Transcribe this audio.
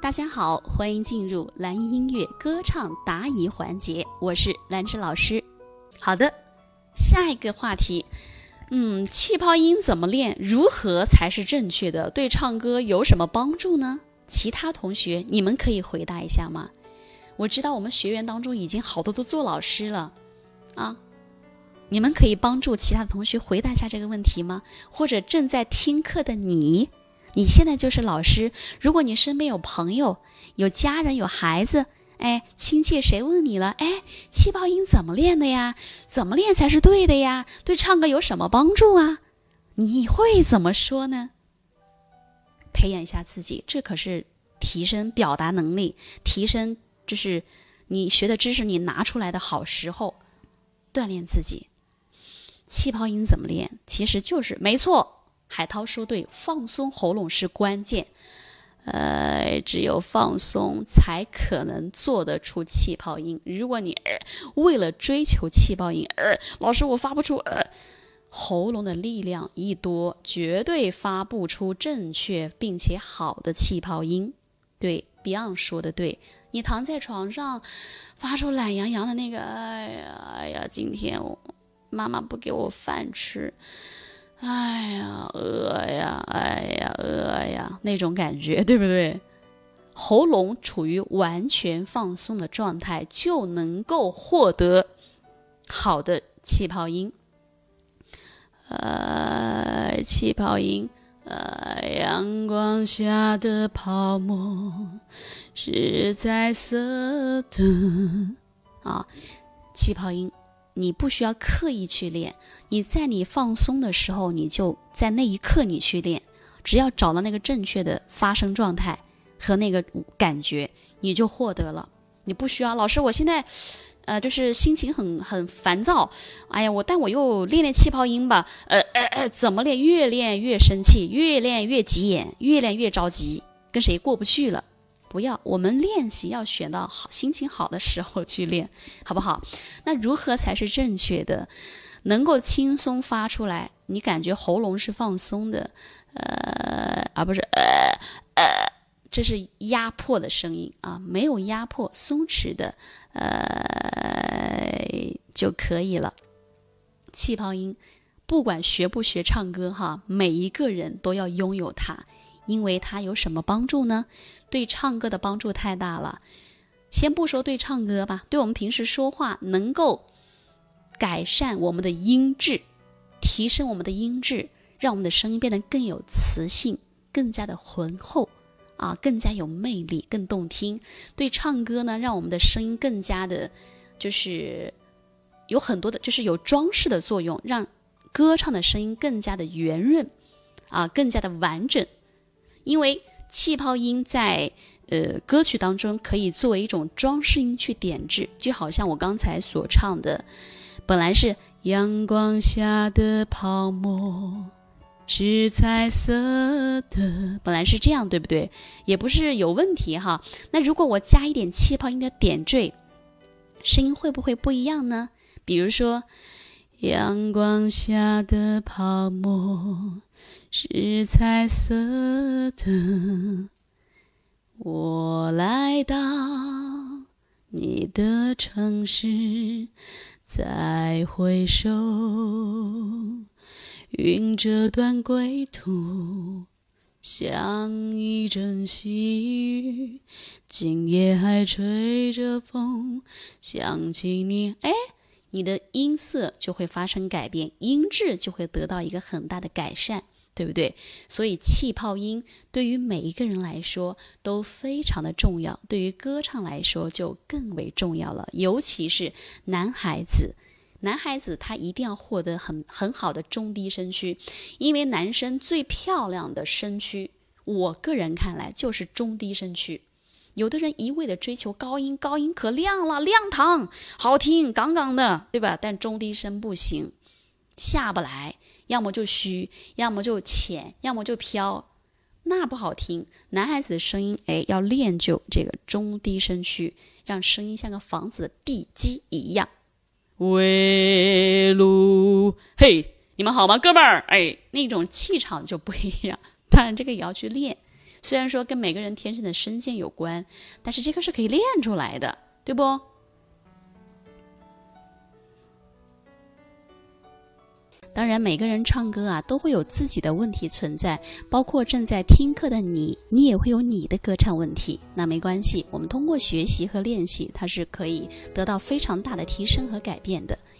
大家好，欢迎进入蓝音音乐歌唱答疑环节，我是兰芝老师。好的，下一个话题，嗯，气泡音怎么练？如何才是正确的？对唱歌有什么帮助呢？其他同学，你们可以回答一下吗？我知道我们学员当中已经好多都做老师了，啊，你们可以帮助其他的同学回答一下这个问题吗？或者正在听课的你？你现在就是老师，如果你身边有朋友、有家人、有孩子，哎，亲戚谁问你了？哎，气泡音怎么练的呀？怎么练才是对的呀？对唱歌有什么帮助啊？你会怎么说呢？培养一下自己，这可是提升表达能力、提升就是你学的知识你拿出来的好时候，锻炼自己。气泡音怎么练？其实就是没错。海涛说：“对，放松喉咙是关键。呃，只有放松，才可能做得出气泡音。如果你为了追求气泡音，呃，老师我发不出，呃，喉咙的力量一多，绝对发不出正确并且好的气泡音。对，Beyond 说的对，你躺在床上，发出懒洋洋的那个，哎呀，哎呀，今天我妈妈不给我饭吃。”哎呀，饿呀，哎呀，饿呀，那种感觉，对不对？喉咙处于完全放松的状态，就能够获得好的气泡音。呃，气泡音，呃，阳光下的泡沫是彩色的啊，气泡音。你不需要刻意去练，你在你放松的时候，你就在那一刻你去练，只要找到那个正确的发声状态和那个感觉，你就获得了。你不需要老师，我现在，呃，就是心情很很烦躁，哎呀，我但我又练练气泡音吧，呃呃呃，怎么练？越练越生气，越练越急眼，越练越着急，跟谁过不去了？不要，我们练习要选到好心情好的时候去练，好不好？那如何才是正确的，能够轻松发出来？你感觉喉咙是放松的，呃，而不是呃呃，这是压迫的声音啊，没有压迫，松弛的，呃就可以了。气泡音，不管学不学唱歌哈，每一个人都要拥有它。因为它有什么帮助呢？对唱歌的帮助太大了。先不说对唱歌吧，对我们平时说话能够改善我们的音质，提升我们的音质，让我们的声音变得更有磁性，更加的浑厚啊，更加有魅力，更动听。对唱歌呢，让我们的声音更加的，就是有很多的，就是有装饰的作用，让歌唱的声音更加的圆润啊，更加的完整。因为气泡音在呃歌曲当中可以作为一种装饰音去点缀，就好像我刚才所唱的，本来是阳光下的泡沫是彩色的，本来是这样，对不对？也不是有问题哈。那如果我加一点气泡音的点缀，声音会不会不一样呢？比如说，阳光下的泡沫。是彩色的，我来到你的城市，再回首，云遮断归途，像一阵细雨，今夜还吹着风，想起你，哎，你的音色就会发生改变，音质就会得到一个很大的改善。对不对？所以气泡音对于每一个人来说都非常的重要，对于歌唱来说就更为重要了。尤其是男孩子，男孩子他一定要获得很很好的中低声区，因为男生最漂亮的声区，我个人看来就是中低声区。有的人一味的追求高音，高音可亮了，亮堂，好听，杠杠的，对吧？但中低声不行，下不来。要么就虚，要么就浅，要么就飘，那不好听。男孩子的声音，哎，要练就这个中低声区，让声音像个房子的地基一样。喂路，嘿，你们好吗，哥们儿？哎，那种气场就不一样。当然，这个也要去练。虽然说跟每个人天生的声线有关，但是这个是可以练出来的，对不？当然，每个人唱歌啊，都会有自己的问题存在，包括正在听课的你，你也会有你的歌唱问题。那没关系，我们通过学习和练习，它是可以得到非常大的提升和改变的。